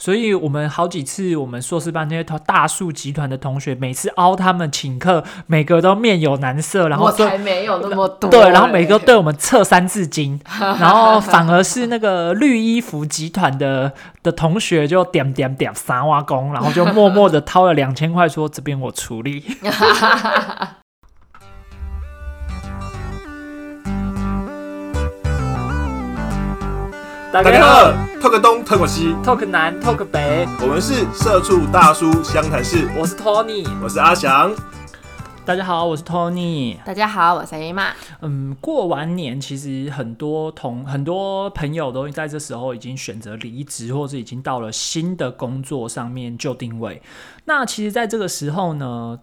所以我们好几次我们硕士班那些大树集团的同学，每次凹他们请客，每个都面有难色，然后我才没有那么多。对，然后每个对我们测三字经，然后反而是那个绿衣服集团的的同学就点点点三挖工，然后就默默的掏了两千块，说这边我处理。大家好，talk 东 talk 西，talk 南 talk 北，我们是社畜大叔湘潭市，我是 Tony，我是阿翔。大家好，我是 Tony。大家好，我是 A 妈。嗯，过完年，其实很多同很多朋友都在这时候已经选择离职，或是已经到了新的工作上面就定位。那其实，在这个时候呢，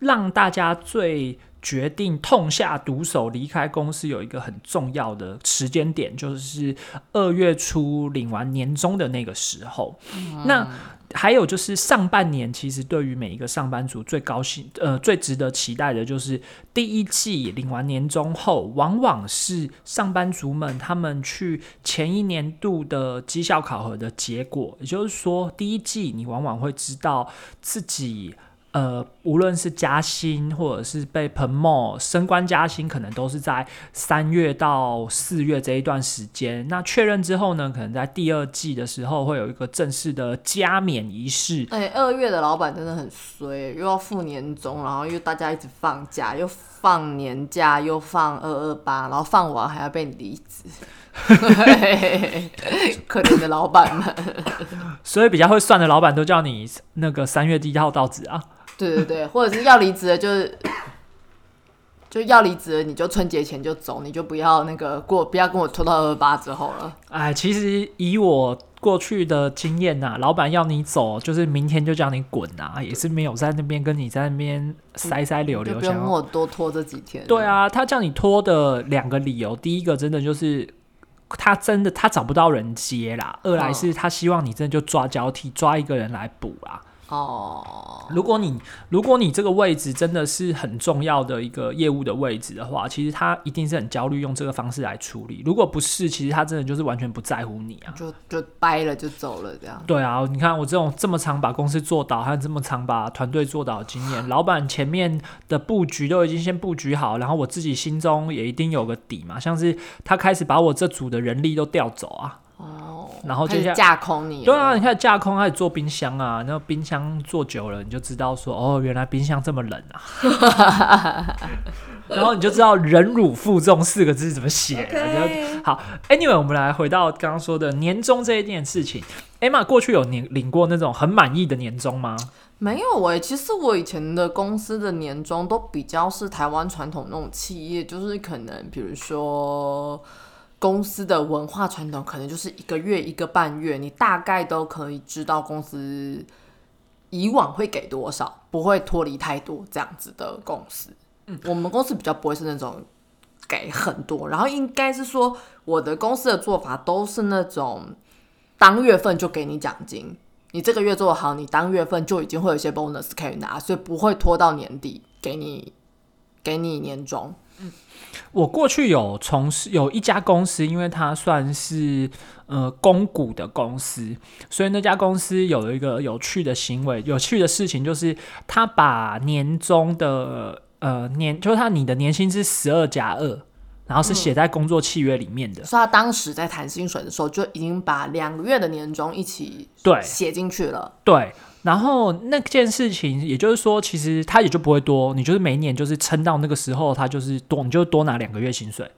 让大家最决定痛下毒手离开公司，有一个很重要的时间点，就是二月初领完年终的那个时候。那还有就是上半年，其实对于每一个上班族最高兴、呃最值得期待的，就是第一季领完年终后，往往是上班族们他们去前一年度的绩效考核的结果。也就是说，第一季你往往会知道自己。呃，无论是加薪或者是被 promote 升官加薪，可能都是在三月到四月这一段时间。那确认之后呢，可能在第二季的时候会有一个正式的加冕仪式。哎，二月的老板真的很衰，又要付年终，然后又大家一直放假，又放年假，又放二二八，然后放完还要被你离职，可怜的老板们。所以比较会算的老板都叫你那个三月第一号到职啊。对对对，或者是要离职的，就是 就要离职了，你就春节前就走，你就不要那个过，不要跟我拖到二八之后了。哎，其实以我过去的经验呐，老板要你走，就是明天就叫你滚呐，也是没有在那边跟你在那边塞塞溜溜，不用我多拖这几天。对啊，他叫你拖的两个理由，第一个真的就是他真的他找不到人接啦，二来是他希望你真的就抓交替，抓一个人来补啊。哦，如果你如果你这个位置真的是很重要的一个业务的位置的话，其实他一定是很焦虑，用这个方式来处理。如果不是，其实他真的就是完全不在乎你啊，就就掰了就走了这样。对啊，你看我这种这么长把公司做倒，还有这么长把团队做倒的经验，老板前面的布局都已经先布局好，然后我自己心中也一定有个底嘛。像是他开始把我这组的人力都调走啊。哦，然后就架空你，对啊，你看架空开始做冰箱啊，然后冰箱做久了，你就知道说，哦，原来冰箱这么冷啊，然后你就知道忍辱负重四个字怎么写。好，Anyway，我们来回到刚刚说的年终这一件事情。Emma 过去有年领过那种很满意的年终吗？没有哎，其实我以前的公司的年终都比较是台湾传统那种企业，就是可能比如说。公司的文化传统可能就是一个月一个半月，你大概都可以知道公司以往会给多少，不会脱离太多这样子的公司。嗯，我们公司比较不会是那种给很多，然后应该是说我的公司的做法都是那种当月份就给你奖金，你这个月做好，你当月份就已经会有一些 bonus 可以拿，所以不会拖到年底给你给你年终。我过去有从事有一家公司，因为它算是呃公股的公司，所以那家公司有一个有趣的行为，有趣的事情就是，他把年终的呃年，就是他你的年薪是十二加二，然后是写在工作契约里面的，所以他当时在谈薪水的时候就已经把两个月的年终一起对。写进去了，对。然后那件事情，也就是说，其实他也就不会多，你就是每年就是撑到那个时候，他就是多，你就多拿两个月薪水。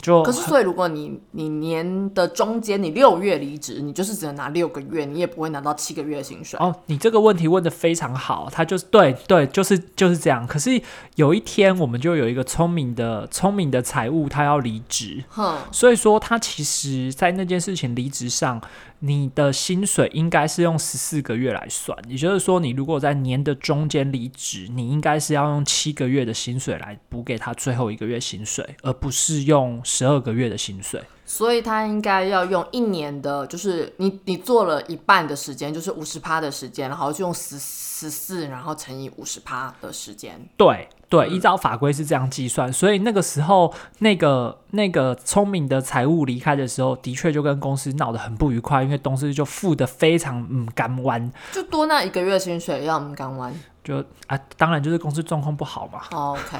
就可是，所以如果你你年的中间你六月离职，你就是只能拿六个月，你也不会拿到七个月的薪水。哦，你这个问题问的非常好，他就是对对，就是就是这样。可是有一天，我们就有一个聪明的聪明的财务，他要离职，所以说他其实在那件事情离职上。你的薪水应该是用十四个月来算，也就是说，你如果在年的中间离职，你应该是要用七个月的薪水来补给他最后一个月薪水，而不是用十二个月的薪水。所以他应该要用一年的，就是你你做了一半的时间，就是五十趴的时间，然后就用十十四，然后乘以五十趴的时间。对。对，依照法规是这样计算，所以那个时候那个那个聪明的财务离开的时候，的确就跟公司闹得很不愉快，因为公司就付的非常嗯干弯，就多那一个月薪水要我们干弯。就啊，当然就是公司状况不好嘛。OK，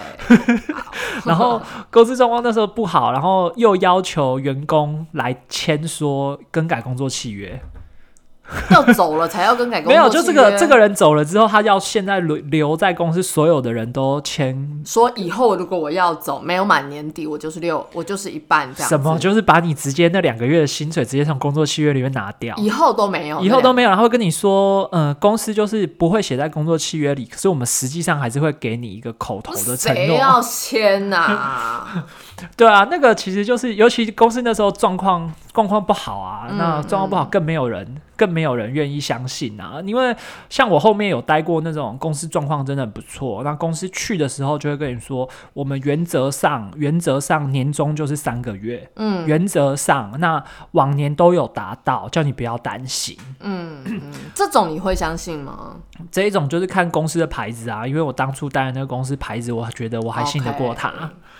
然后公司状况那时候不好，然后又要求员工来签说更改工作契约。要走了才要更改工作没有，就这个这个人走了之后，他要现在留留在公司所有的人都签说以后如果我要走，没有满年底，我就是六，我就是一半这样。什么，就是把你直接那两个月的薪水直接从工作契约里面拿掉。以后都没有，以后都没有，然后跟你说，呃，公司就是不会写在工作契约里，可是我们实际上还是会给你一个口头的承诺。谁要签呐、对啊，那个其实就是，尤其公司那时候状况状况不好啊，嗯那状况不好更没有人更没有人愿意相信啊。因为像我后面有待过那种公司状况真的很不错，那公司去的时候就会跟你说，我们原则上原则上年终就是三个月，嗯原则上那往年都有达到，叫你不要担心。嗯嗯，这种你会相信吗？这一种就是看公司的牌子啊，因为我当初待的那个公司牌子，我觉得我还信得过他。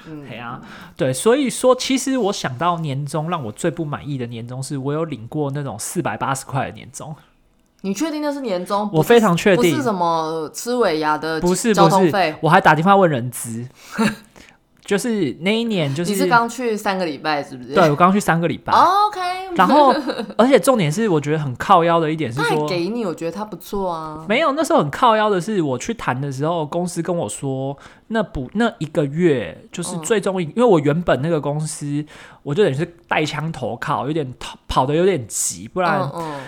嗯对啊，对，所以说其实我想到年终让我最不满意的年终，是我有领过那种四百八十块的年终，你确定那是年终？我非常确定不是什么吃尾牙的不是交不是通费，。我还打电话问人资，就是那一年就是你是刚去三个礼拜是不是？对我刚去三个礼拜，哦，OK。然后而且重点是我觉得很靠腰的一点是 说。给你，我觉得他不错啊。没有，那时候很靠腰的是，我去谈的时候，公司跟我说，那不那一个月就是嗯最终一，因为我原本那个公司，我就等于是带枪投靠，有点跑跑的有点急，不然嗯嗯，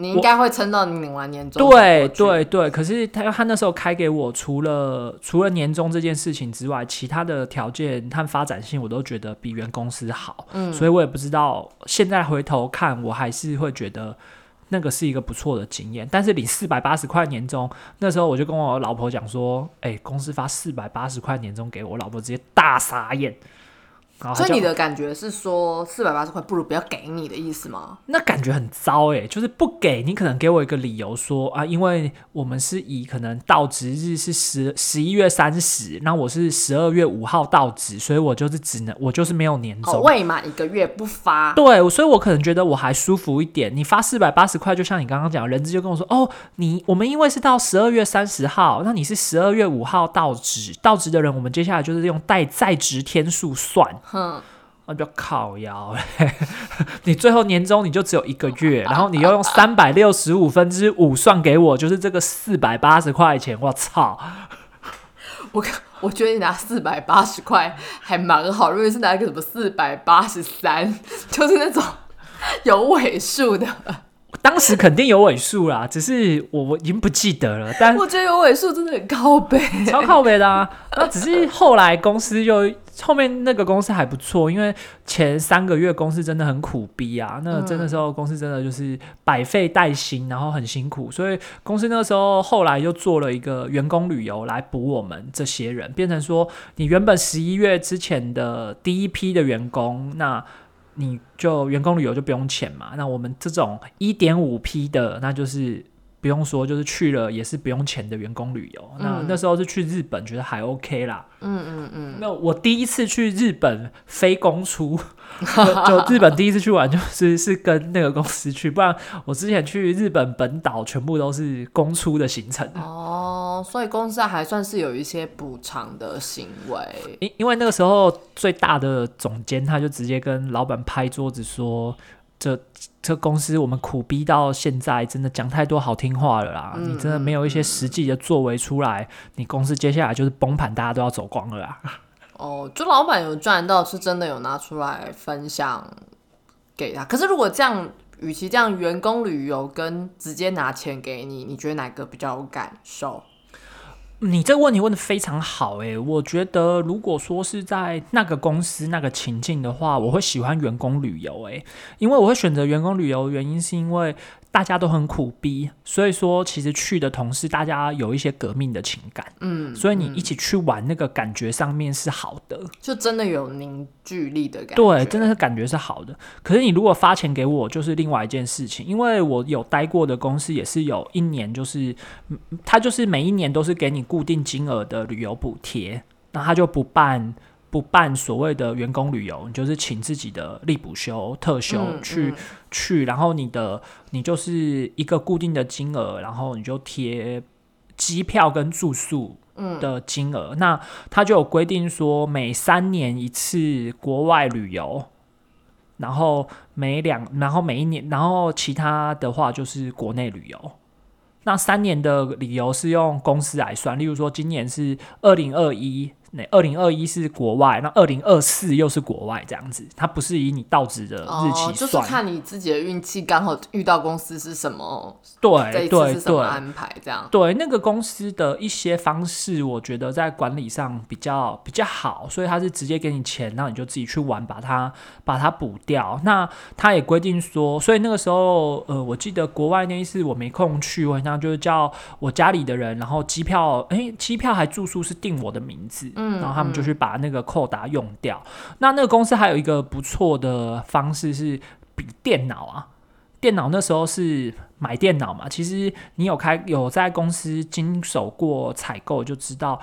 你应该会撑到你领完年终。对对，对，可是他他那时候开给我，除了除了年终这件事情之外，其他的条件和发展性我都觉得比原公司好，嗯所以我也不知道现在回头看，我还是会觉得。那个是一个不错的经验，但是领四百八十块年终，那时候我就跟我老婆讲说，哎、公司发四百八十块年终给我，我老婆直接大傻眼。然后所以你的感觉是说四百八十块不如不要给你的意思吗？那感觉很糟哎、就是不给你，可能给我一个理由说啊，因为我们是以可能到职日是十十一月三十，那我是十二月五号到职，所以我就是只能我就是没有年终。哦，未满一个月不发。对，所以我可能觉得我还舒服一点。你发四百八十块，就像你刚刚讲，人资就跟我说，哦，你我们因为是到十二月三十号，那你是十二月五号到职，到职的人，我们接下来就是用带在职天数算。哼，那就靠腰嘞，你最后年终你就只有一个月，然后你又用三百六十五分之五算给我，就是这个四百八十块钱，我操！我我觉得你拿四百八十块还蛮好，如果是拿一个什么四百八十三，就是那种 有尾数的，当时肯定有尾数啦，只是我我已经不记得了，但我觉得有尾数真的很高背。超靠北的啊。那只是后来公司就后面那个公司还不错，因为前三个月公司真的很苦逼啊。那真的时候公司真的就是百废待兴，然后很辛苦，所以公司那时候后来又做了一个员工旅游来补我们这些人，变成说你原本十一月之前的第一批的员工，那。你就员工旅游就不用钱嘛，那我们这种一点五批的，那就是不用说，就是去了也是不用钱的员工旅游。那嗯那时候是去日本，觉得还 OK 啦。嗯嗯嗯，那我第一次去日本非公出，就就日本第一次去玩就是是跟那个公司去，不然我之前去日本本岛全部都是公出的行程。哦，所以公司还算是有一些补偿的行为。因因为那个时候最大的总监他就直接跟老板拍桌子说：“这这公司我们苦逼到现在，真的讲太多好听话了啦！嗯你真的没有一些实际的作为出来，你公司接下来就是崩盘，大家都要走光了啦。”哦，就老板有赚到，是真的有拿出来分享给他。可是如果这样，与其这样员工旅游跟直接拿钱给你，你觉得哪个比较有感受？你这个问题问的非常好诶、我觉得如果说是在那个公司那个情境的话，我会喜欢员工旅游诶、因为我会选择员工旅游，原因是因为大家都很苦逼，所以说其实去的同事大家有一些革命的情感，嗯，所以你一起去玩那个感觉上面是好的，就真的有凝聚力的感觉。对，真的是感觉是好的。可是你如果发钱给我，就是另外一件事情，因为我有待过的公司也是有一年，就是嗯他就是每一年都是给你固定金额的旅游补贴，那他就不办。不办所谓的员工旅游，你就是请自己的立补休、特休嗯去、嗯去，然后你的你就是一个固定的金额，然后你就贴机票跟住宿嗯的金额。那他就有规定说，每三年一次国外旅游，然后每两，然后每一年，然后其他的话就是国内旅游。那三年的理由是用公司来算，例如说今年是二零二一，那二零二一是国外，那二零二四又是国外，这样子，它不是以你到职的日期哦，就是算。看你自己的运气，刚好遇到公司是什么，对对对，安排，这样。对那个公司的一些方式，我觉得在管理上比较比较好，所以他是直接给你钱，然后你就自己去玩，把它把它补掉。那他也规定说，所以那个时候，呃，我记得国外那一次我没空去，我好像就是叫我家里的人，然后机票，诶，机票还住宿是定我的名字，嗯然后他们就去把那个扣打用掉。那那个公司还有一个不错的方式是比电脑啊。电脑那时候是买电脑嘛，其实你有开有在公司经手过采购，就知道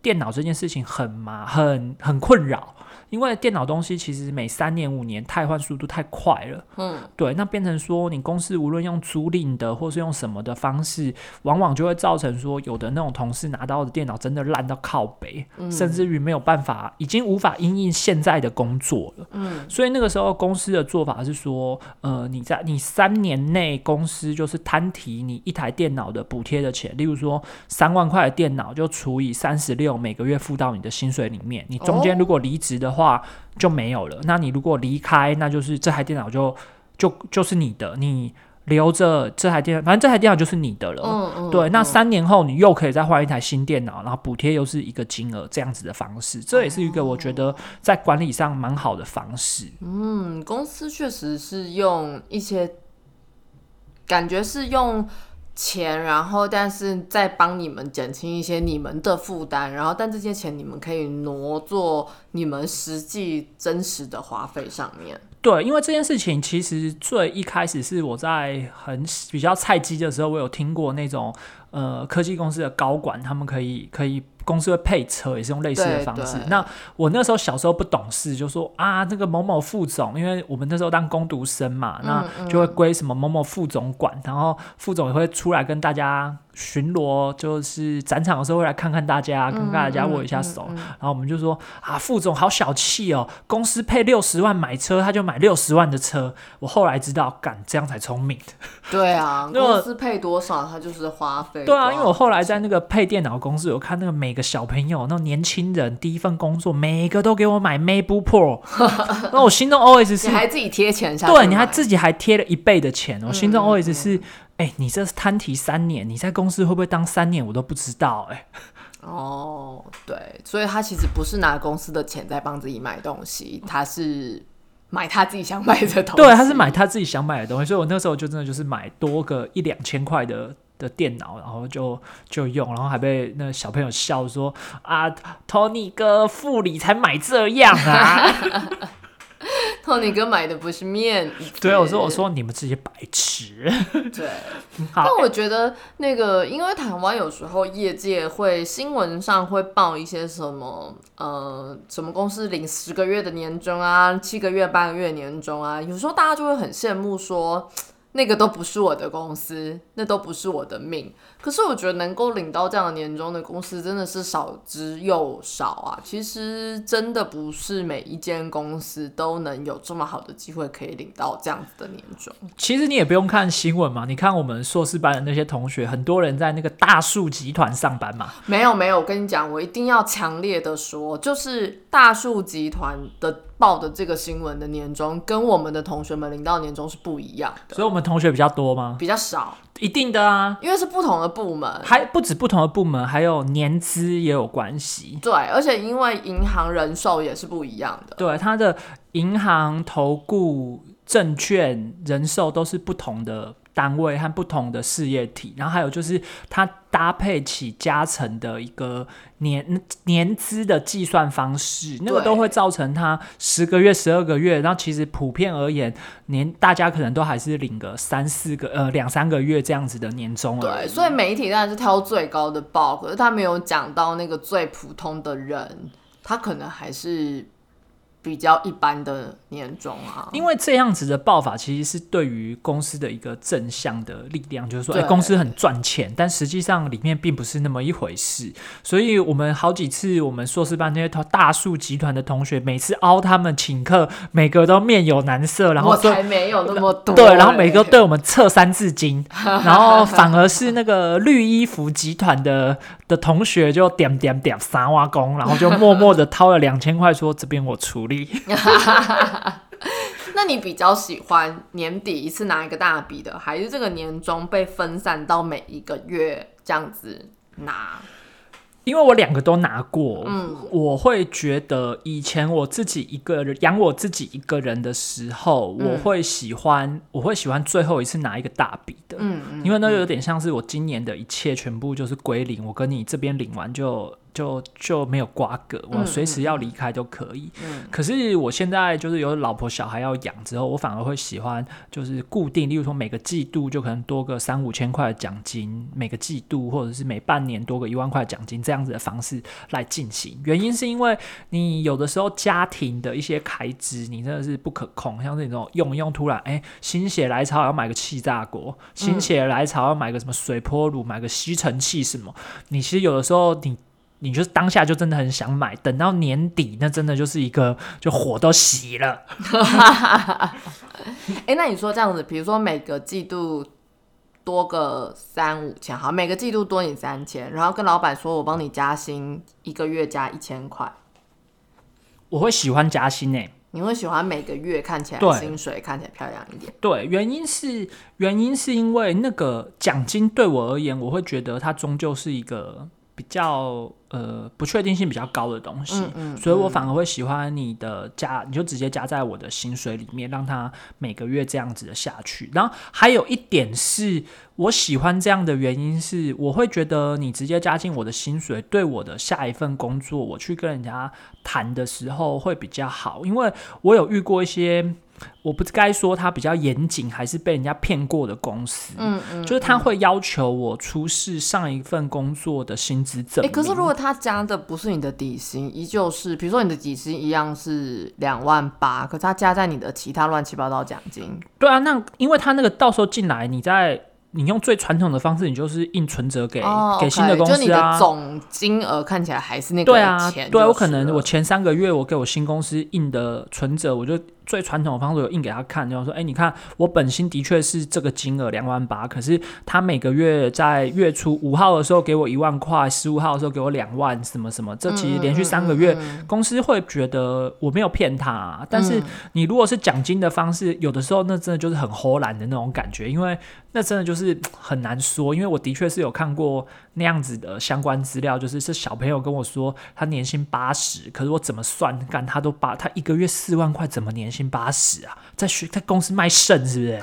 电脑这件事情很麻很很困扰，因为电脑东西其实每三年五年汰换速度太快了。嗯，对，那变成说你公司无论用租赁的或是用什么的方式，往往就会造成说有的那种同事拿到的电脑真的烂到靠北，嗯甚至于没有办法，已经无法因应现在的工作了。嗯，所以那个时候公司的做法是说，呃，你在你三年内公司就是摊提你一台电脑的补贴的钱，例如说三万块的电脑就除以三十六，每个月付到你的薪水里面。你中间哦如果离职的话就没有了，那你如果离开，那就是这台电脑就就就是你的，你留着这台电脑，反正这台电脑就是你的了。嗯嗯，对，那嗯三年后你又可以再换一台新电脑，然后补贴又是一个金额，这样子的方式，这也是一个我觉得在管理上蛮好的方式。嗯，公司确实是用一些感觉是用钱，然后但是再帮你们减轻一些你们的负担，然后但这些钱你们可以挪做你们实际真实的花费上面。对，因为这件事情其实最一开始是我在很比较菜鸡的时候，我有听过那种呃科技公司的高管，他们可以可以公司会配车，也是用类似的方式。那我那时候小时候不懂事，就说啊，这个某某副总，因为我们那时候当工读生嘛，那嗯就会归什么某某副总管，然后副总也会出来跟大家巡逻，就是展场的时候会来看看大家，跟大家握一下手。嗯嗯嗯然后我们就说啊，副总好小气哦，公司配六十万买车，他就买六十万的车。我后来知道，敢这样才聪明。对啊，公司配多少，他就是花费。对啊，因为我后来在那个配电脑公司，有看那个每个小朋友，那种年轻人第一份工作，每个都给我买 MacBook Pro，那我心中 always 是你，还自己贴钱下去，对，你还自己还贴了一倍的钱，我心中嗯 always 是，哎、你这是摊提三年，你在公司会不会当三年，我都不知道、哎。哦，对，所以他其实不是拿公司的钱在帮自己买东西，他是买他自己想买的东西。对，他是买他自己想买的东西，所以我那时候就真的就是买多个一两千块的的电脑，然后就就用，然后还被那小朋友笑说啊，Tony 哥副理才买这样啊。托尼哥买的不是面子。对，我说我说你们这些白痴。对。但，我觉得那个，因为台湾有时候业界会新闻上会报一些什么呃什么公司领十个月的年终啊，七个月、八个月年终啊，有时候大家就会很羡慕说。那个都不是我的公司，那都不是我的命。可是我觉得能够领到这样的年终的公司真的是少之又少啊。其实真的不是每一间公司都能有这么好的机会可以领到这样子的年终。其实你也不用看新闻嘛，你看我们硕士班的那些同学，很多人在那个大树集团上班嘛。没有没有，我跟你讲，我一定要强烈的说，就是大树集团的报的这个新闻的年终，跟我们的同学们领到年终是不一样的，所以我们同学比较多吗？比较少，一定的啊，因为是不同的部门。还不止不同的部门，还有年资也有关系。对，而且因为银行人寿也是不一样的。对，它的银行、投顾、证券、人寿都是不同的单位和不同的事业体，然后还有就是它搭配起加成的一个年年资的计算方式，那个都会造成它十个月、十二个月，然后其实普遍而言，年大家可能都还是领个三四个呃两三个月这样子的年终对，所以媒体当然是挑最高的报，可是他没有讲到那个最普通的人，他可能还是。比较一般的年终啊，因为这样子的报法其实是对于公司的一个正向的力量，就是说，哎，公司很赚钱，但实际上里面并不是那么一回事。所以我们好几次，我们硕士班那些大数集团的同学，每次凹他们请客，每个都面有难色，然后我才没有那么多，对，然后每个对我们测三字经，然后反而是那个绿衣服集团的的同学就点点点三挖工，然后就默默的掏了两千块，说这边我出。那你比较喜欢年底一次拿一个大笔的，还是这个年终被分散到每一个月这样子拿？因为我两个都拿过，嗯，我会觉得以前我自己一个人养我自己一个人的时候，我会喜欢，我会喜欢最后一次拿一个大笔的，嗯嗯，因为那有点像是我今年的一切全部就是归零，我跟你这边领完就。就就没有瓜葛，我随时要离开都可以。可是我现在就是有老婆小孩要养之后，我反而会喜欢就是固定，例如说每个季度就可能多个三五千块的奖金，每个季度或者是每半年多个一万块奖金这样子的方式来进行。原因是因为你有的时候家庭的一些开支你真的是不可控，像是那种用一用突然哎心血来潮要买个气炸锅，心血来潮要买个什么水波炉，买个吸尘器什么，你其实有的时候你。你就是当下就真的很想买，等到年底那真的就是一个就火都熄了。哎，那你说这样子，比如说每个季度多个三五千，好，每个季度多你三千，然后跟老板说我帮你加薪，一个月加一千块，我会喜欢加薪诶。你会喜欢每个月看起来薪水看起来漂亮一点？对，原因是原因是因为那个奖金对我而言，我会觉得它终究是一个。比较呃不确定性比较高的东西，所以我反而会喜欢你的加，你就直接加在我的薪水里面，让它每个月这样子的下去。然后还有一点是我喜欢这样的原因是，我会觉得你直接加进我的薪水，对我的下一份工作，我去跟人家谈的时候会比较好，因为我有遇过一些。我不该说他比较严谨，还是被人家骗过的公司。嗯嗯，就是他会要求我出示上一份工作的薪资证明。可是如果他加的不是你的底薪，依旧是，比如说你的底薪一样是两万八，可是他加在你的其他乱七八糟奖金。对啊，那因为他那个到时候进来，你在。你用最传统的方式，你就是印存折给给新的公司啊。就你的总金额看起来还是那个钱。对啊，对我可能我前三个月我给我新公司印的存折，我就最传统的方式有印给他看，就说：哎，你看我本薪的确是这个金额两万八，可是他每个月在月初五号的时候给我一万块，十五号的时候给我两万，什么什么，这其实连续三个月，公司会觉得我没有骗他。但是你如果是奖金的方式，有的时候那真的就是很豁然的那种感觉，因为。那真的就是很难说，因为我的确是有看过那样子的相关资料，就是是小朋友跟我说他年薪八十，可是我怎么算干他都八，他一个月四万块，怎么年薪八十啊？在学在公司卖肾是不是？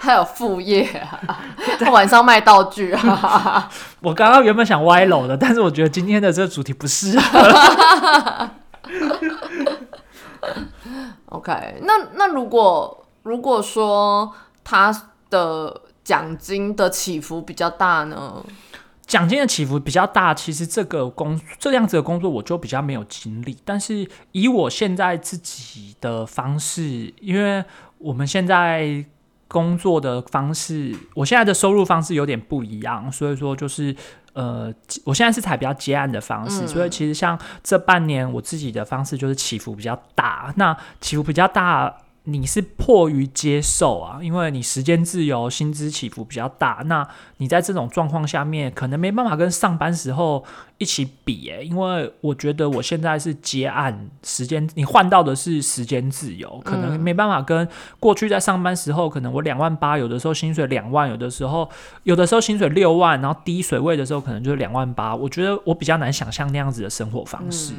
他有副业啊，他 晚上卖道具啊。我刚刚原本想歪楼的，但是我觉得今天的这个主题不适合。OK，那那如果如果说。他的奖金的起伏比较大呢？奖金的起伏比较大，其实这个工这样子的工作我就比较没有经历。但是以我现在自己的方式，因为我们现在工作的方式，我现在的收入方式有点不一样，所以说就是呃，我现在是采比较接案的方式，所以其实像这半年我自己的方式就是起伏比较大。那起伏比较大。你是迫于接受啊，因为你时间自由，薪资起伏比较大。那你在这种状况下面，可能没办法跟上班时候一起比诶，因为我觉得我现在是接案，时间你换到的是时间自由，可能没办法跟过去在上班时候，可能我两万八，有的时候薪水两万，有的时候有的时候薪水六万，然后低水位的时候可能就是两万八。我觉得我比较难想象那样子的生活方式。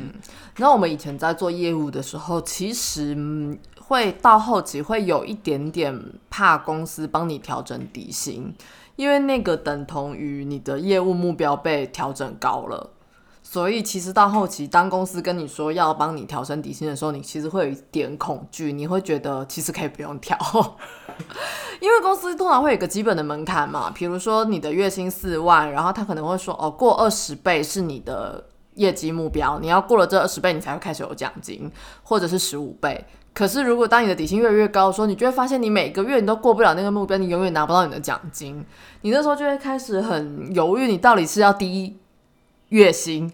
那我们以前在做业务的时候，其实会到。后期会有一点点怕公司帮你调整底薪，因为那个等同于你的业务目标被调整高了。所以其实到后期，当公司跟你说要帮你调升底薪的时候，你其实会有一点恐惧，你会觉得其实可以不用调，因为公司通常会有个基本的门槛嘛，比如说你的月薪四万，然后他可能会说哦，过二十倍是你的业绩目标，你要过了这二十倍，你才会开始有奖金，或者是十五倍。可是如果当你的底薪越来越高的时候，你就会发现你每个月你都过不了那个目标，你永远拿不到你的奖金，你那时候就会开始很犹豫，你到底是要低月薪。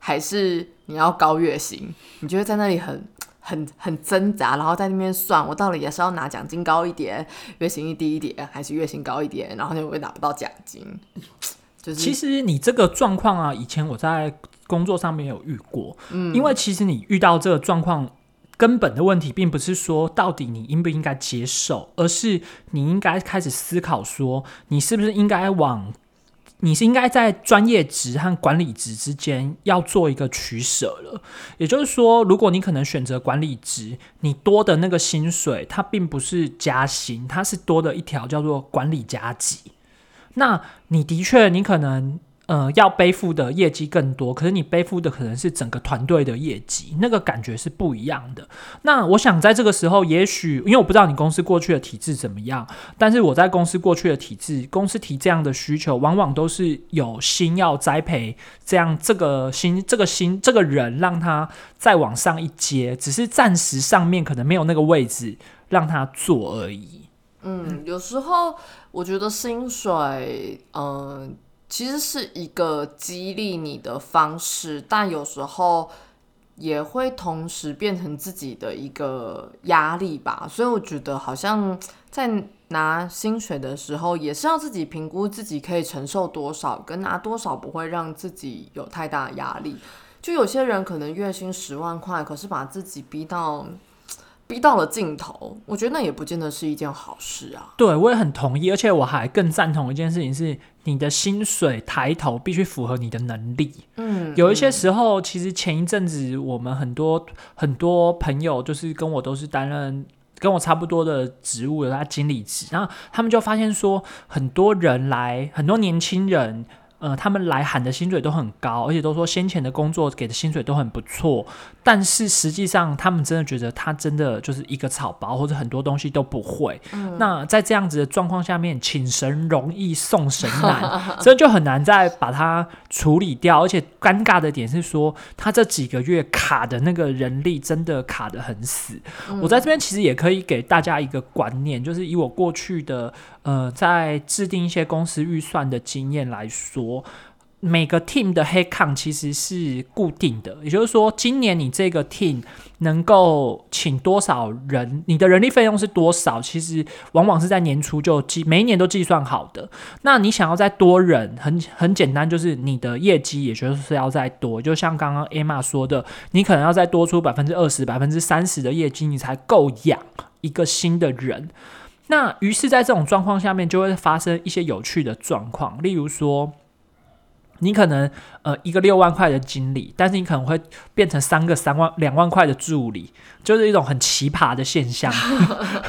还是你要高月薪，你就会在那里很 很很挣扎，然后在那边算，我到底也是要拿奖金高一点，月薪低一点，还是月薪高一点，然后就会拿不到奖金。就是其实你这个状况啊，以前我在工作上面有遇过，嗯，因为其实你遇到这个状况，根本的问题并不是说到底你应不应该接受，而是你应该开始思考说，你是不是应该往。你是应该在专业值和管理值之间要做一个取舍了。也就是说，如果你可能选择管理值，你多的那个薪水，它并不是加薪，它是多的一条叫做管理加级。那你的确，你可能。呃，要背负的业绩更多，可是你背负的可能是整个团队的业绩，那个感觉是不一样的。那我想在这个时候，也许因为我不知道你公司过去的体制怎么样，但是我在公司过去的体制，公司提这样的需求，往往都是有心要栽培这样这个新这个新这个人，让他再往上一阶，只是暂时上面可能没有那个位置让他做而已。嗯，有时候我觉得薪水，嗯。其实是一个激励你的方式，但有时候也会同时变成自己的一个压力吧。所以我觉得，好像在拿薪水的时候，也是要自己评估自己可以承受多少，跟拿多少不会让自己有太大压力。就有些人可能月薪十万块，可是把自己逼到。逼到了尽头，我觉得那也不见得是一件好事啊。对，我也很同意，而且我还更赞同一件事情是，你的薪水抬头必须符合你的能力。嗯，有一些时候，其实前一阵子我们很多很多朋友，就是跟我都是担任跟我差不多的职务的，他经理职，然后他们就发现说，很多人来，很多年轻人。呃，他们来喊的薪水都很高，而且都说先前的工作给的薪水都很不错，但是实际上他们真的觉得他真的就是一个草包，或者很多东西都不会。那在这样子的状况下面，请神容易送神难，这就很难再把它处理掉。而且尴尬的点是说，他这几个月卡的那个人力真的卡的很死。我在这边其实也可以给大家一个观念，就是以我过去的。呃，在制定一些公司预算的经验来说，每个 team 的黑抗其实是固定的，也就是说，今年你这个 team 能够请多少人，你的人力费用是多少，其实往往是在年初就计，每一年都计算好的。那你想要再多人，很很简单，就是你的业绩也就是要再多，就像刚刚 Emma 说的，你可能要再多出百分之二十、百分之三十的业绩，你才够养一个新的人。那于是，在这种状况下面，就会发生一些有趣的状况。例如说，你可能呃一个六万块的经理，但是你可能会变成三个三万两万块的助理，就是一种很奇葩的现象。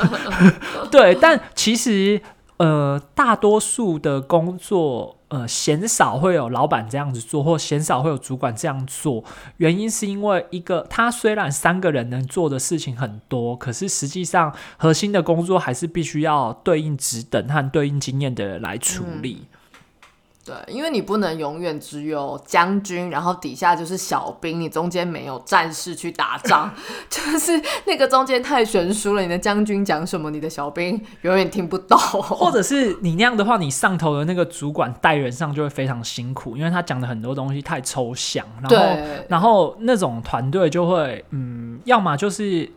对，但其实呃大多数的工作。呃，鲜少会有老板这样子做，或鲜少会有主管这样做。原因是因为一个，他虽然三个人能做的事情很多，可是实际上核心的工作还是必须要对应职等和对应经验的人来处理。对，因为你不能永远只有将军，然后底下就是小兵，你中间没有战士去打仗，就是那个中间太悬殊了。你的将军讲什么，你的小兵永远听不到。或者是你那样的话，你上头的那个主管带人上就会非常辛苦，因为他讲的很多东西太抽象，然后然后那种团队就会，嗯，要么就是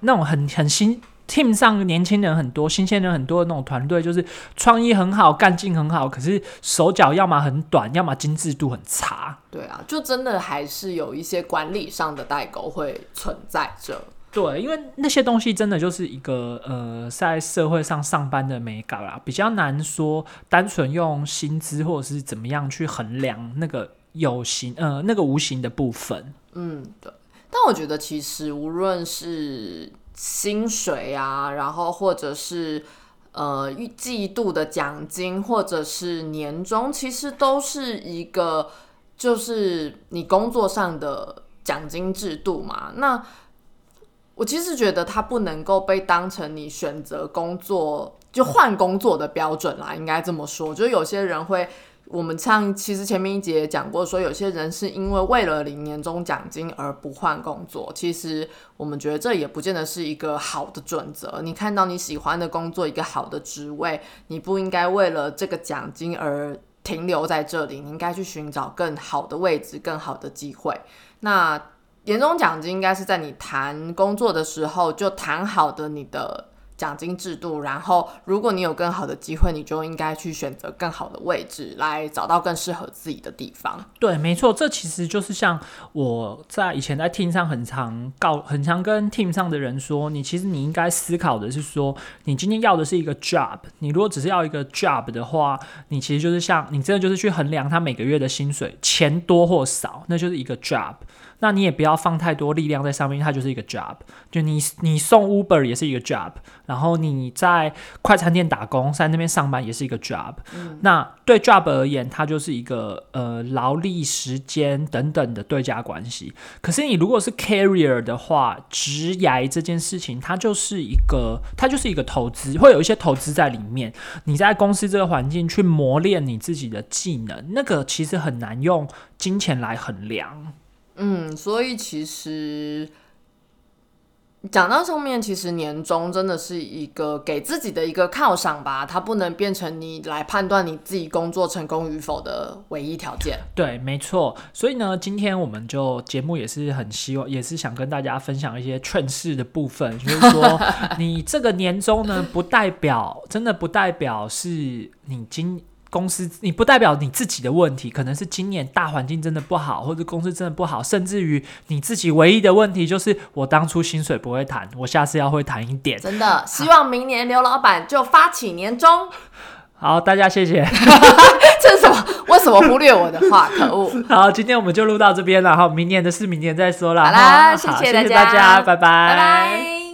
那种很很新。Team 上年轻人很多，新鲜人很多的那种团队，就是创意很好，干劲很好，可是手脚要么很短，要么精致度很差。对啊，就真的还是有一些管理上的代沟会存在着。对，因为那些东西真的就是一个呃，在社会上上班的美感啦，比较难说单纯用薪资或者是怎么样去衡量那个有形呃那个无形的部分。嗯，对。但我觉得其实无论是薪水啊，然后或者是呃季度的奖金，或者是年终，其实都是一个就是你工作上的奖金制度嘛。那我其实觉得它不能够被当成你选择工作就换工作的标准啦，应该这么说。就有些人会。我们上其实前面一节也讲过，说有些人是因为为了领年终奖金而不换工作。其实我们觉得这也不见得是一个好的准则。你看到你喜欢的工作，一个好的职位，你不应该为了这个奖金而停留在这里，你应该去寻找更好的位置、更好的机会。那年终奖金应该是在你谈工作的时候就谈好的你的。奖金制度，然后如果你有更好的机会，你就应该去选择更好的位置，来找到更适合自己的地方。对，没错，这其实就是像我在以前在 team 上很常告、很常跟 team 上的人说，你其实你应该思考的是说，你今天要的是一个 job，你如果只是要一个 job 的话，你其实就是像你真的就是去衡量他每个月的薪水钱多或少，那就是一个 job。那你也不要放太多力量在上面，它就是一个 job。就你你送 Uber 也是一个 job，然后你在快餐店打工，在那边上班也是一个 job。那对 job 而言，它就是一个呃劳力、时间等等的对价关系。可是你如果是 carrier 的话，职涯这件事情，它就是一个它就是一个投资，会有一些投资在里面。你在公司这个环境去磨练你自己的技能，那个其实很难用金钱来衡量。嗯，所以其实讲到上面，其实年终真的是一个给自己的一个犒赏吧，它不能变成你来判断你自己工作成功与否的唯一条件。对，没错。所以呢，今天我们就节目也是很希望，也是想跟大家分享一些劝世的部分，就是说，你这个年终呢，不代表真的不代表是你今。公司，你不代表你自己的问题，可能是今年大环境真的不好，或者公司真的不好，甚至于你自己唯一的问题就是我当初薪水不会谈，我下次要会谈一点。真的，希望明年刘老板就发起年终。好，大家谢谢。这是什么？为什么忽略我的话？可恶！好，今天我们就录到这边了，好，明年的事明年再说了。好啦，谢谢大家，拜拜，拜拜。